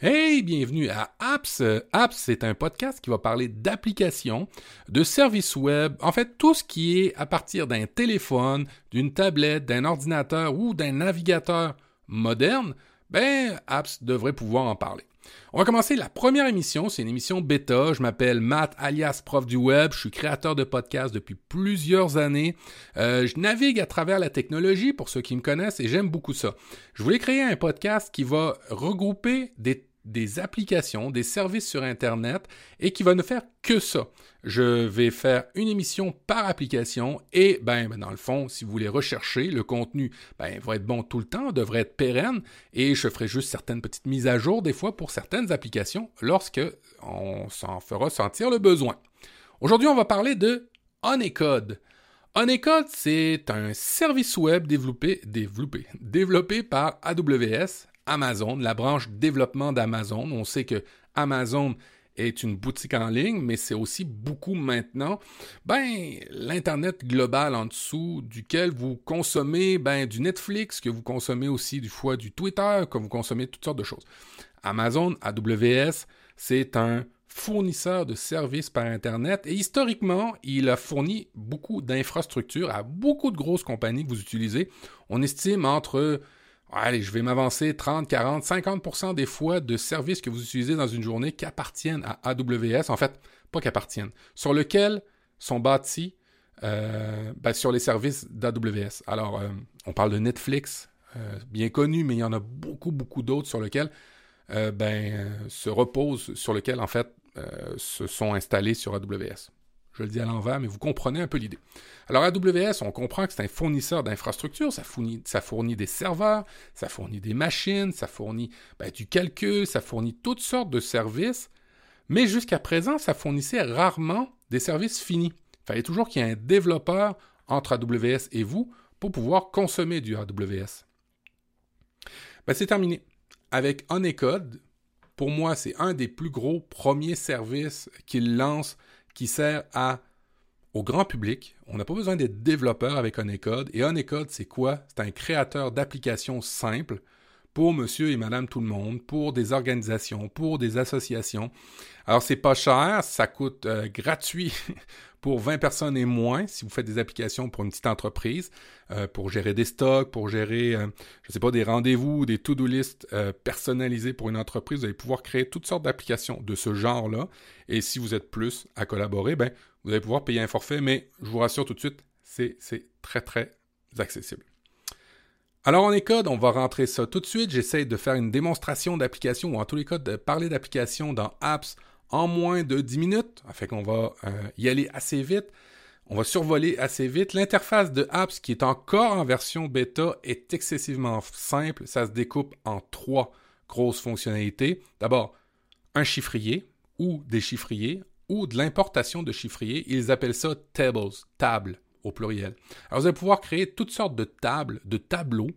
Hey, bienvenue à Apps. Apps, c'est un podcast qui va parler d'applications, de services web, en fait tout ce qui est à partir d'un téléphone, d'une tablette, d'un ordinateur ou d'un navigateur moderne, ben Apps devrait pouvoir en parler. On va commencer la première émission, c'est une émission bêta. Je m'appelle Matt alias prof du web, je suis créateur de podcasts depuis plusieurs années. Euh, je navigue à travers la technologie pour ceux qui me connaissent et j'aime beaucoup ça. Je voulais créer un podcast qui va regrouper des des applications, des services sur Internet et qui va ne faire que ça. Je vais faire une émission par application et, ben, ben, dans le fond, si vous voulez rechercher, le contenu ben, va être bon tout le temps, devrait être pérenne et je ferai juste certaines petites mises à jour des fois pour certaines applications lorsqu'on s'en fera sentir le besoin. Aujourd'hui, on va parler de Honeycode. Honeycode, c'est un service web développé, développé, développé par AWS Amazon, la branche développement d'Amazon. On sait que Amazon est une boutique en ligne, mais c'est aussi beaucoup maintenant, ben, l'Internet global en dessous, duquel vous consommez, ben, du Netflix, que vous consommez aussi du fois du Twitter, que vous consommez toutes sortes de choses. Amazon, AWS, c'est un fournisseur de services par Internet et historiquement, il a fourni beaucoup d'infrastructures à beaucoup de grosses compagnies que vous utilisez. On estime entre allez, je vais m'avancer 30, 40, 50% des fois de services que vous utilisez dans une journée qui appartiennent à AWS, en fait, pas qu'appartiennent, sur lesquels sont bâtis euh, ben, sur les services d'AWS. Alors, euh, on parle de Netflix, euh, bien connu, mais il y en a beaucoup, beaucoup d'autres sur lesquels ben, se reposent, sur lesquels, en fait, se sont installés sur AWS. Je le dis à l'envers, mais vous comprenez un peu l'idée. Alors AWS, on comprend que c'est un fournisseur d'infrastructures, ça fournit, ça fournit des serveurs, ça fournit des machines, ça fournit ben, du calcul, ça fournit toutes sortes de services, mais jusqu'à présent, ça fournissait rarement des services finis. Il fallait toujours qu'il y ait un développeur entre AWS et vous pour pouvoir consommer du AWS. Ben, c'est terminé. Avec Honeycode, pour moi, c'est un des plus gros premiers services qu'il lance qui sert à, au grand public. On n'a pas besoin d'être développeur avec Honeycode. Et Honeycode, c'est quoi? C'est un créateur d'applications simples pour monsieur et madame tout le monde, pour des organisations, pour des associations. Alors, c'est pas cher, ça coûte euh, gratuit pour 20 personnes et moins si vous faites des applications pour une petite entreprise, euh, pour gérer des stocks, pour gérer, euh, je sais pas, des rendez-vous, des to-do list personnalisés pour une entreprise. Vous allez pouvoir créer toutes sortes d'applications de ce genre-là. Et si vous êtes plus à collaborer, ben, vous allez pouvoir payer un forfait, mais je vous rassure tout de suite, c'est très, très accessible. Alors en Code, on va rentrer ça tout de suite. J'essaie de faire une démonstration d'application, ou en tous les cas de parler d'application dans Apps en moins de 10 minutes. Fait qu'on va euh, y aller assez vite. On va survoler assez vite. L'interface de Apps, qui est encore en version bêta, est excessivement simple. Ça se découpe en trois grosses fonctionnalités. D'abord, un chiffrier ou des chiffriers ou de l'importation de chiffriers. Ils appellent ça tables, tables au pluriel. Alors, vous allez pouvoir créer toutes sortes de tables, de tableaux,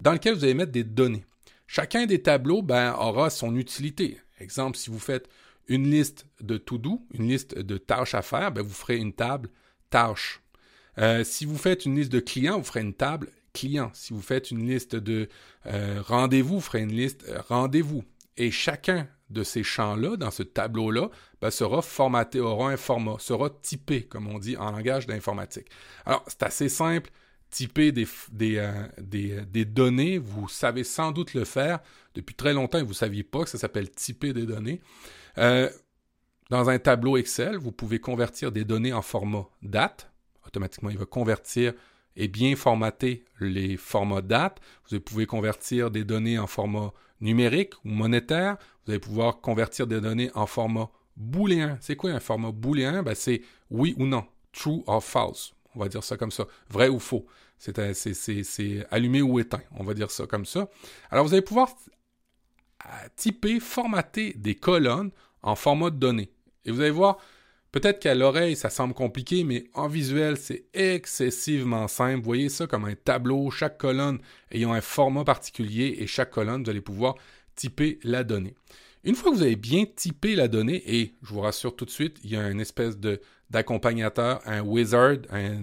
dans lesquels vous allez mettre des données. Chacun des tableaux ben, aura son utilité. Exemple, si vous faites une liste de to-do, une liste de tâches à faire, ben, vous ferez une table tâches. Euh, si vous faites une liste de clients, vous ferez une table clients. Si vous faites une liste de euh, rendez-vous, vous ferez une liste euh, rendez-vous. Et chacun de ces champs-là, dans ce tableau-là, ben, sera formaté, aura un format, sera typé, comme on dit en langage d'informatique. Alors, c'est assez simple. Typer des, des, des, données, vous savez sans doute le faire depuis très longtemps vous ne saviez pas que ça s'appelle typer des données. Euh, dans un tableau Excel, vous pouvez convertir des données en format date. Automatiquement, il va convertir et bien formater les formats date. Vous pouvez convertir des données en format numérique ou monétaire. Vous allez pouvoir convertir des données en format booléen. C'est quoi un format booléen? Ben, c'est oui ou non, true or false. On va dire ça comme ça. Vrai ou faux. C'est allumé ou éteint. On va dire ça comme ça. Alors, vous allez pouvoir euh, typer, formater des colonnes en format de données. Et vous allez voir, Peut-être qu'à l'oreille, ça semble compliqué, mais en visuel, c'est excessivement simple. Vous voyez ça comme un tableau, chaque colonne ayant un format particulier et chaque colonne, vous allez pouvoir typer la donnée. Une fois que vous avez bien typé la donnée, et je vous rassure tout de suite, il y a une espèce d'accompagnateur, un wizard, un,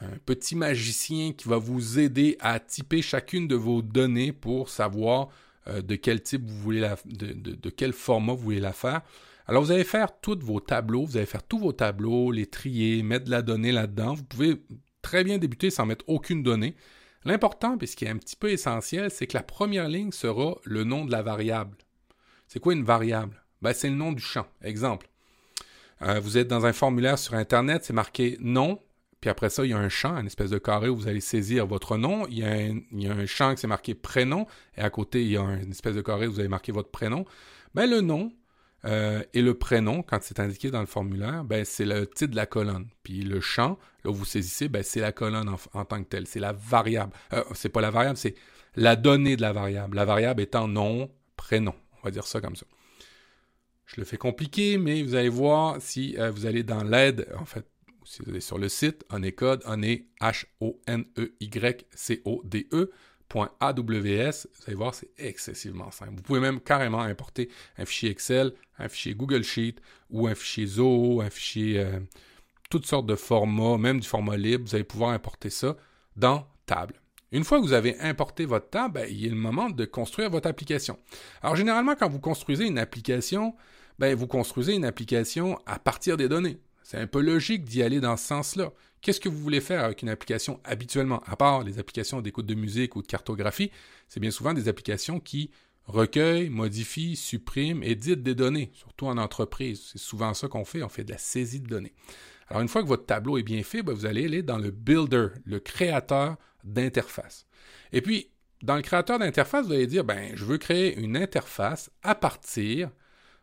un petit magicien qui va vous aider à typer chacune de vos données pour savoir euh, de quel type vous voulez la, de, quel format vous voulez la faire. Alors, vous allez faire tous vos tableaux, vous allez faire tous vos tableaux, les trier, mettre de la donnée là-dedans. Vous pouvez très bien débuter sans mettre aucune donnée. L'important, puis ce qui est un petit peu essentiel, c'est que la première ligne sera le nom de la variable. C'est quoi une variable? Ben, c'est le nom du champ. Exemple. Euh, vous êtes dans un formulaire sur Internet, c'est marqué nom, puis après ça, il y a un champ, une espèce de carré où vous allez saisir votre nom. Il y a un, champ qui c'est marqué prénom, et à côté, il y a une espèce de carré où vous allez marquer votre prénom. Ben, le nom euh, et le prénom, quand c'est indiqué dans le formulaire, ben, c'est le titre de la colonne. Puis le champ, là où vous saisissez, ben, c'est la colonne en, tant que telle. C'est la variable. Euh, c'est pas la variable, c'est la donnée de la variable. La variable étant nom, prénom. On va dire ça comme ça. Je le fais compliqué, mais vous allez voir si euh, vous allez dans l'aide, en fait, si vous allez sur le site, on est code, on est H-O-N-E-Y-C-O-D-E. .aws, vous allez voir, c'est excessivement simple. Vous pouvez même carrément importer un fichier Excel, un fichier Google Sheet ou un fichier Zoho, un fichier euh, toutes sortes de formats, même du format libre. Vous allez pouvoir importer ça dans Table. Une fois que vous avez importé votre table, ben, il est le moment de construire votre application. Alors généralement, quand vous construisez une application, ben, vous construisez une application à partir des données. C'est un peu logique d'y aller dans ce sens-là. Qu'est-ce que vous voulez faire avec une application habituellement, à part les applications d'écoute de musique ou de cartographie, c'est bien souvent des applications qui recueillent, modifient, suppriment, éditent des données, surtout en entreprise. C'est souvent ça qu'on fait, on fait de la saisie de données. Alors une fois que votre tableau est bien fait, ben, vous allez aller dans le builder, le créateur d'interface. Et puis, dans le créateur d'interface, vous allez dire, ben, je veux créer une interface à partir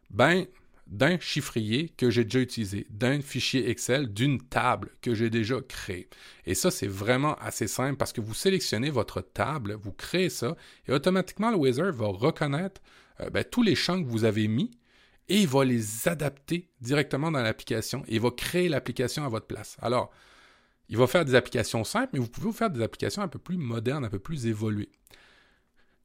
ben, d'un chiffrier que j'ai déjà utilisé, d'un fichier Excel, d'une table que j'ai déjà créée. Et ça, c'est vraiment assez simple parce que vous sélectionnez votre table, vous créez ça, et automatiquement, le Wizard va reconnaître euh, ben, tous les champs que vous avez mis et il va les adapter directement dans l'application et il va créer l'application à votre place. Alors, il va faire des applications simples, mais vous pouvez faire des applications un peu plus modernes, un peu plus évoluées.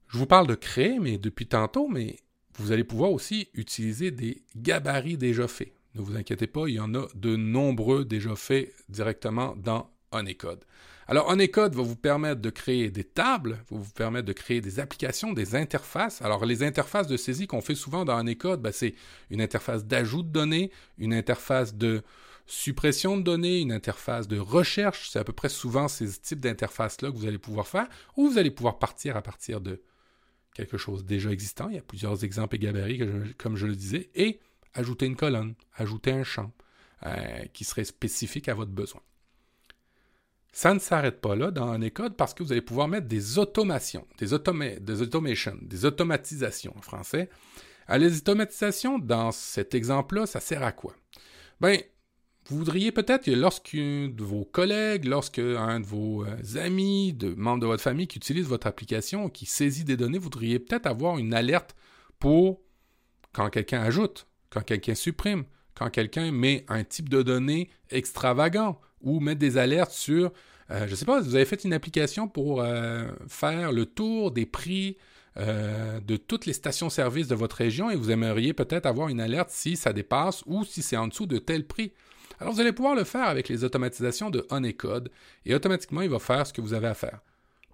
Je vous parle de créer, mais depuis tantôt, mais vous allez pouvoir aussi utiliser des gabarits déjà faits. Ne vous inquiétez pas, il y en a de nombreux déjà faits directement dans Honeycode. Alors, Honeycode va vous permettre de créer des tables, va vous permettre de créer des applications, des interfaces. Alors, les interfaces de saisie qu'on fait souvent dans Honeycode, ben, c'est une interface d'ajout de données, une interface de suppression de données, une interface de recherche. C'est à peu près souvent ces types d'interfaces-là que vous allez pouvoir faire, ou vous allez pouvoir partir à partir de quelque chose déjà existant. Il y a plusieurs exemples et gabarits, comme je le disais, et ajouter une colonne, ajouter un champ euh, qui serait spécifique à votre besoin. Ça ne s'arrête pas là dans Honeycode parce que vous allez pouvoir mettre des automations, des, des automations, des automatisations en français. Les automatisations, dans cet exemple-là, ça sert à quoi? Ben, vous voudriez peut-être que lorsqu'un de vos collègues, lorsqu'un de vos euh, amis, de membres de votre famille qui utilise votre application, qui saisit des données, vous voudriez peut-être avoir une alerte pour quand quelqu'un ajoute, quand quelqu'un supprime, quand quelqu'un met un type de données extravagant ou mettre des alertes sur, euh, je ne sais pas, vous avez fait une application pour euh, faire le tour des prix de toutes les stations-service de votre région et vous aimeriez peut-être avoir une alerte si ça dépasse ou si c'est en dessous de tel prix. Alors vous allez pouvoir le faire avec les automatisations de Honeycode et automatiquement il va faire ce que vous avez à faire.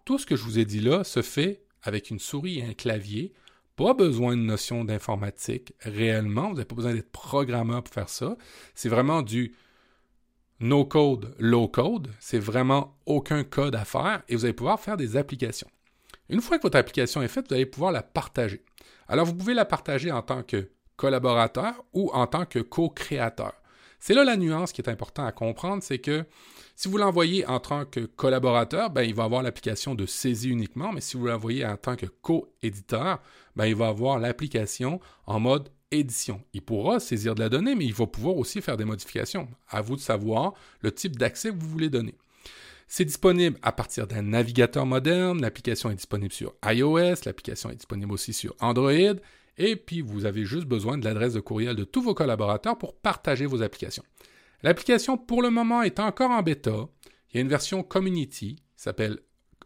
Tout ce que je vous ai dit là se fait avec une souris et un clavier. Pas besoin de notion d'informatique réellement. Vous n'avez pas besoin d'être programmeur pour faire ça. C'est vraiment du no code, low code. C'est vraiment aucun code à faire et vous allez pouvoir faire des applications. Une fois que votre application est faite, vous allez pouvoir la partager. Alors vous pouvez la partager en tant que collaborateur ou en tant que co-créateur. C'est là la nuance qui est importante à comprendre, c'est que si vous l'envoyez en tant que collaborateur, ben, il va avoir l'application de saisie uniquement, mais si vous l'envoyez en tant que co-éditeur, ben, il va avoir l'application en mode édition. Il pourra saisir de la donnée, mais il va pouvoir aussi faire des modifications. À vous de savoir le type d'accès que vous voulez donner. C'est disponible à partir d'un navigateur moderne. L'application est disponible sur iOS. L'application est disponible aussi sur Android. Et puis, vous avez juste besoin de l'adresse de courriel de tous vos collaborateurs pour partager vos applications. L'application, pour le moment, est encore en bêta. Il y a une version Community, s'appelle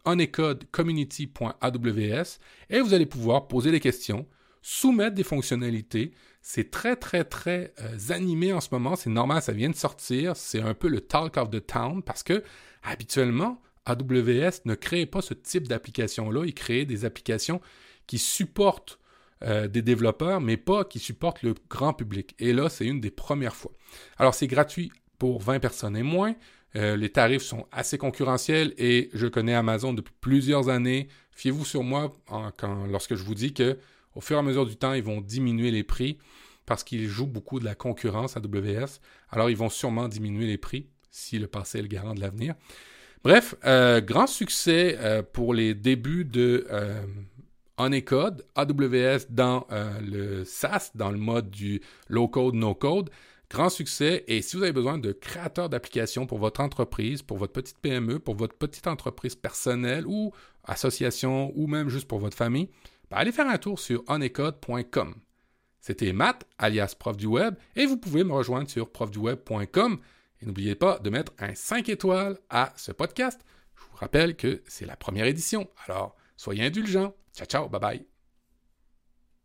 honeycodecommunity.aws, et vous allez pouvoir poser des questions, soumettre des fonctionnalités. C'est très, très, très euh, animé en ce moment. C'est normal, ça vient de sortir. C'est un peu le talk of the town parce que, habituellement, AWS ne crée pas ce type d'application-là. Il crée des applications qui supportent euh, des développeurs, mais pas qui supportent le grand public. Et là, c'est une des premières fois. Alors, c'est gratuit pour 20 personnes et moins. Euh, les tarifs sont assez concurrentiels et je connais Amazon depuis plusieurs années. Fiez-vous sur moi lorsque je vous dis que au fur et à mesure du temps, ils vont diminuer les prix parce qu'ils jouent beaucoup de la concurrence à WS. Alors, ils vont sûrement diminuer les prix si le passé est le garant de l'avenir. Bref, euh, grand succès pour les débuts de Honeycode, AWS dans le SaaS, dans le mode du low code, no code. Grand succès. Et si vous avez besoin de créateurs d'applications pour votre entreprise, pour votre petite PME, pour votre petite entreprise personnelle ou association ou même juste pour votre famille, ben, allez faire un tour sur onecode.com. C'était Matt, alias prof du web, et vous pouvez me rejoindre sur profduweb.com. Et n'oubliez pas de mettre un 5 étoiles à ce podcast. Je vous rappelle que c'est la première édition, alors soyez indulgents. Ciao, ciao, bye bye.